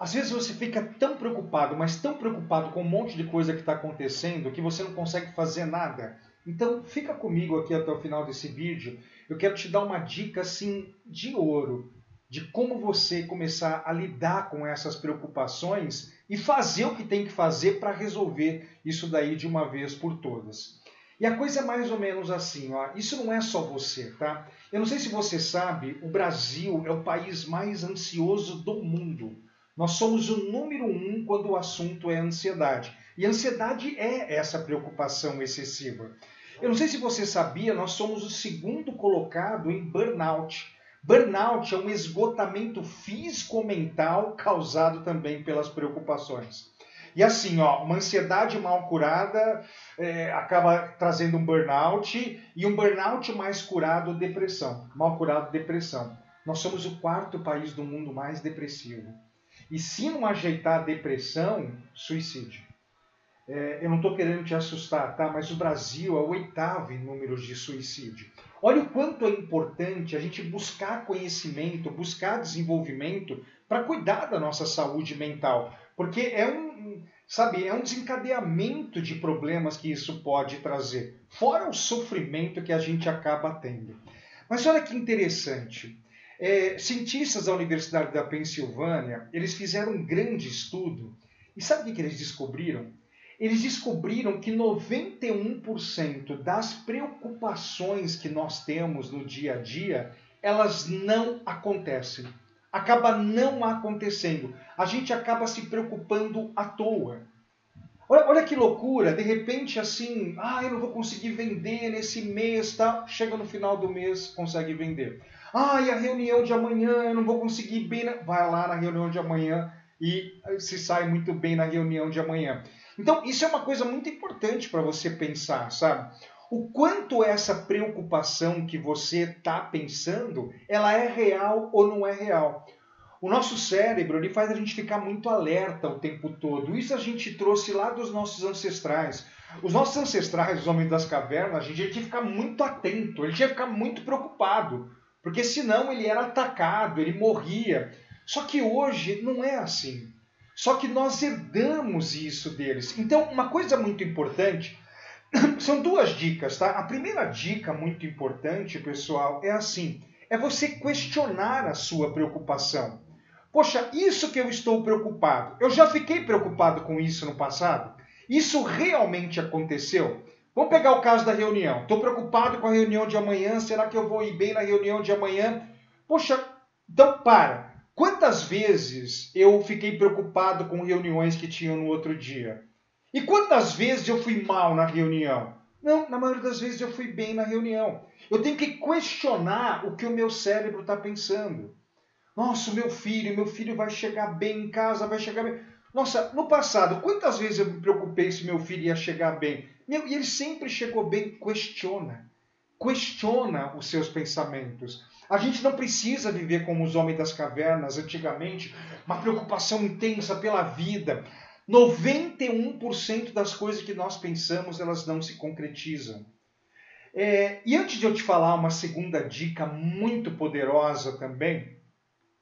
Às vezes você fica tão preocupado, mas tão preocupado com um monte de coisa que está acontecendo que você não consegue fazer nada. Então fica comigo aqui até o final desse vídeo. Eu quero te dar uma dica assim de ouro de como você começar a lidar com essas preocupações e fazer o que tem que fazer para resolver isso daí de uma vez por todas. E a coisa é mais ou menos assim, ó. Isso não é só você, tá? Eu não sei se você sabe, o Brasil é o país mais ansioso do mundo. Nós somos o número um quando o assunto é ansiedade. E ansiedade é essa preocupação excessiva. Eu não sei se você sabia, nós somos o segundo colocado em burnout. Burnout é um esgotamento físico-mental causado também pelas preocupações. E assim, ó, uma ansiedade mal curada é, acaba trazendo um burnout e um burnout mais curado, depressão. Mal curado, depressão. Nós somos o quarto país do mundo mais depressivo. E se não ajeitar a depressão, suicídio. É, eu não estou querendo te assustar, tá? Mas o Brasil é o oitavo em números de suicídio. Olha o quanto é importante a gente buscar conhecimento, buscar desenvolvimento para cuidar da nossa saúde mental, porque é um, sabe, é um desencadeamento de problemas que isso pode trazer, fora o sofrimento que a gente acaba tendo. Mas olha que interessante. É, cientistas da Universidade da Pensilvânia, eles fizeram um grande estudo e sabe o que eles descobriram? Eles descobriram que 91% das preocupações que nós temos no dia a dia, elas não acontecem. Acaba não acontecendo. A gente acaba se preocupando à toa. Olha, olha que loucura, de repente assim, ah, eu não vou conseguir vender nesse mês, tá? Chega no final do mês, consegue vender. Ah, e a reunião de amanhã, eu não vou conseguir bem. Na... Vai lá na reunião de amanhã e se sai muito bem na reunião de amanhã. Então, isso é uma coisa muito importante para você pensar, sabe? O quanto essa preocupação que você está pensando, ela é real ou não é real. O nosso cérebro ele faz a gente ficar muito alerta o tempo todo. Isso a gente trouxe lá dos nossos ancestrais. Os nossos ancestrais, os homens das cavernas, a gente tinha que ficar muito atento, ele tinha que ficar muito preocupado, porque senão ele era atacado, ele morria. Só que hoje não é assim. Só que nós herdamos isso deles. Então, uma coisa muito importante são duas dicas, tá? A primeira dica muito importante, pessoal, é assim: é você questionar a sua preocupação. Poxa, isso que eu estou preocupado, eu já fiquei preocupado com isso no passado? Isso realmente aconteceu? Vamos pegar o caso da reunião. Estou preocupado com a reunião de amanhã. Será que eu vou ir bem na reunião de amanhã? Poxa, então para. Quantas vezes eu fiquei preocupado com reuniões que tinham no outro dia? E quantas vezes eu fui mal na reunião? Não, na maioria das vezes eu fui bem na reunião. Eu tenho que questionar o que o meu cérebro está pensando. Nossa, meu filho, meu filho vai chegar bem em casa, vai chegar bem. Nossa, no passado, quantas vezes eu me preocupei se meu filho ia chegar bem? Meu, e ele sempre chegou bem. Questiona. Questiona os seus pensamentos. A gente não precisa viver como os homens das cavernas antigamente, uma preocupação intensa pela vida. 91% das coisas que nós pensamos, elas não se concretizam. É, e antes de eu te falar uma segunda dica muito poderosa também,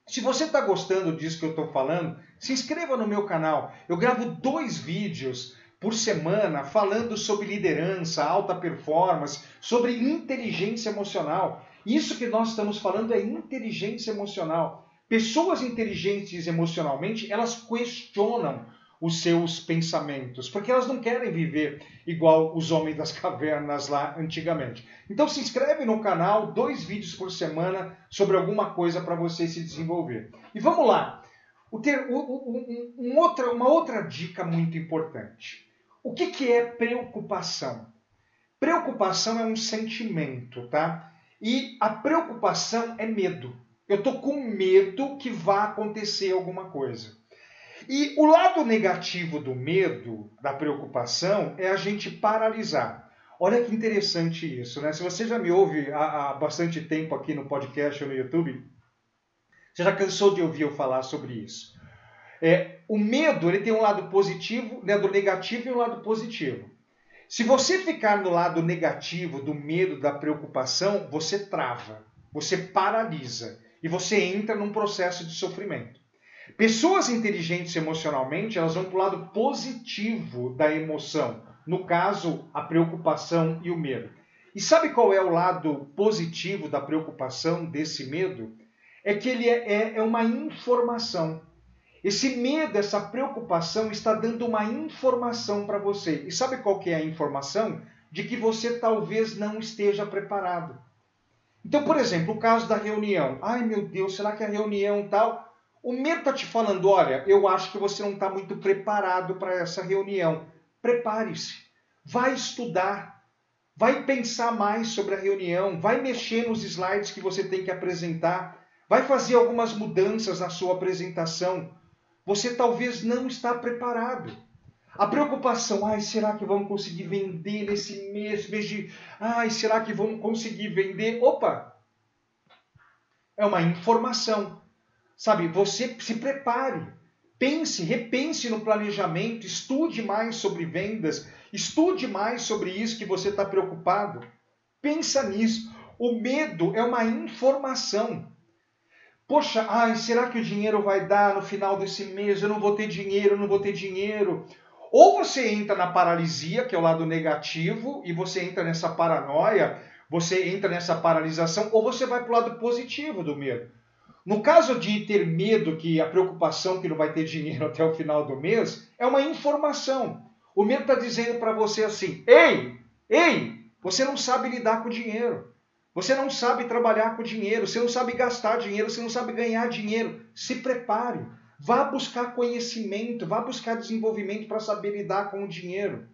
se você está gostando disso que eu estou falando, se inscreva no meu canal. Eu gravo dois vídeos por semana falando sobre liderança, alta performance, sobre inteligência emocional. Isso que nós estamos falando é inteligência emocional. Pessoas inteligentes emocionalmente, elas questionam os seus pensamentos, porque elas não querem viver igual os homens das cavernas lá antigamente. Então se inscreve no canal, dois vídeos por semana sobre alguma coisa para você se desenvolver. E vamos lá. O ter, o, um, um outra, uma outra dica muito importante. O que, que é preocupação? Preocupação é um sentimento, tá? E a preocupação é medo. Eu estou com medo que vá acontecer alguma coisa. E o lado negativo do medo, da preocupação, é a gente paralisar. Olha que interessante isso, né? Se você já me ouve há, há bastante tempo aqui no podcast ou no YouTube, você já cansou de ouvir eu falar sobre isso. É, o medo ele tem um lado positivo, né, do negativo e um lado positivo. Se você ficar no lado negativo do medo, da preocupação, você trava, você paralisa e você entra num processo de sofrimento. Pessoas inteligentes emocionalmente, elas vão para o lado positivo da emoção. No caso, a preocupação e o medo. E sabe qual é o lado positivo da preocupação, desse medo? É que ele é, é, é uma informação. Esse medo, essa preocupação está dando uma informação para você. E sabe qual que é a informação? De que você talvez não esteja preparado. Então, por exemplo, o caso da reunião. Ai meu Deus, será que a reunião tal? O medo está te falando, olha, eu acho que você não está muito preparado para essa reunião. Prepare-se. Vai estudar vai pensar mais sobre a reunião, vai mexer nos slides que você tem que apresentar, vai fazer algumas mudanças na sua apresentação. Você talvez não está preparado. A preocupação, ai, será que vamos conseguir vender nesse mês? Veja, ai, será que vamos conseguir vender? Opa! É uma informação. Sabe, você se prepare. Pense, repense no planejamento, estude mais sobre vendas, estude mais sobre isso que você está preocupado. Pensa nisso. O medo é uma informação. Poxa, ai, será que o dinheiro vai dar no final desse mês? Eu não vou ter dinheiro, eu não vou ter dinheiro. Ou você entra na paralisia, que é o lado negativo, e você entra nessa paranoia, você entra nessa paralisação, ou você vai para o lado positivo do medo. No caso de ter medo, que a preocupação que não vai ter dinheiro até o final do mês, é uma informação. O medo está dizendo para você assim: ei, ei, você não sabe lidar com dinheiro. Você não sabe trabalhar com dinheiro, você não sabe gastar dinheiro, você não sabe ganhar dinheiro. Se prepare. Vá buscar conhecimento, vá buscar desenvolvimento para saber lidar com o dinheiro.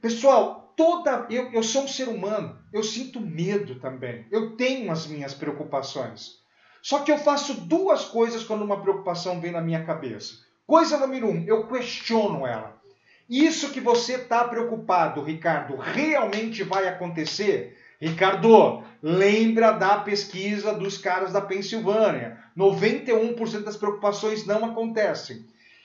Pessoal, toda eu, eu sou um ser humano, eu sinto medo também. Eu tenho as minhas preocupações. Só que eu faço duas coisas quando uma preocupação vem na minha cabeça. Coisa número um, eu questiono ela. Isso que você está preocupado, Ricardo, realmente vai acontecer? Ricardo, lembra da pesquisa dos caras da Pensilvânia. 91% das preocupações não acontecem.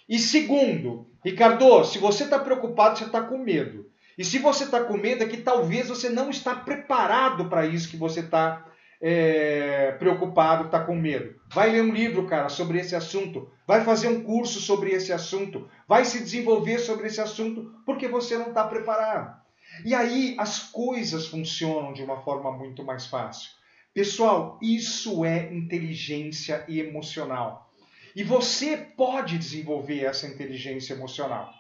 E segundo, Ricardo, se você está preocupado, você está com medo. E se você está com medo, é que talvez você não está preparado para isso que você está é, preocupado, está com medo. Vai ler um livro, cara, sobre esse assunto. Vai fazer um curso sobre esse assunto. Vai se desenvolver sobre esse assunto, porque você não está preparado. E aí as coisas funcionam de uma forma muito mais fácil. Pessoal, isso é inteligência emocional. E você pode desenvolver essa inteligência emocional.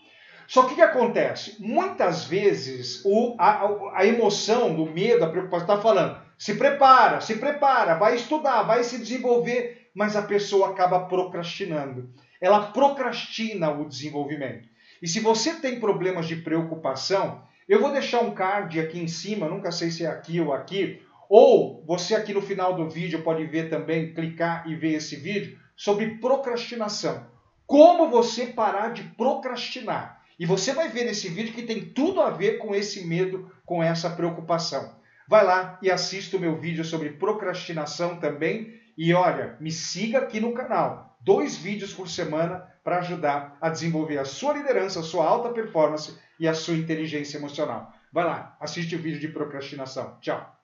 Só que o que acontece? Muitas vezes o, a, a emoção, do medo, a preocupação está falando se prepara, se prepara, vai estudar, vai se desenvolver, mas a pessoa acaba procrastinando. Ela procrastina o desenvolvimento. E se você tem problemas de preocupação, eu vou deixar um card aqui em cima, nunca sei se é aqui ou aqui, ou você aqui no final do vídeo pode ver também, clicar e ver esse vídeo sobre procrastinação. Como você parar de procrastinar. E você vai ver nesse vídeo que tem tudo a ver com esse medo, com essa preocupação. Vai lá e assista o meu vídeo sobre procrastinação também. E olha, me siga aqui no canal. Dois vídeos por semana para ajudar a desenvolver a sua liderança, a sua alta performance e a sua inteligência emocional. Vai lá, assiste o vídeo de procrastinação. Tchau!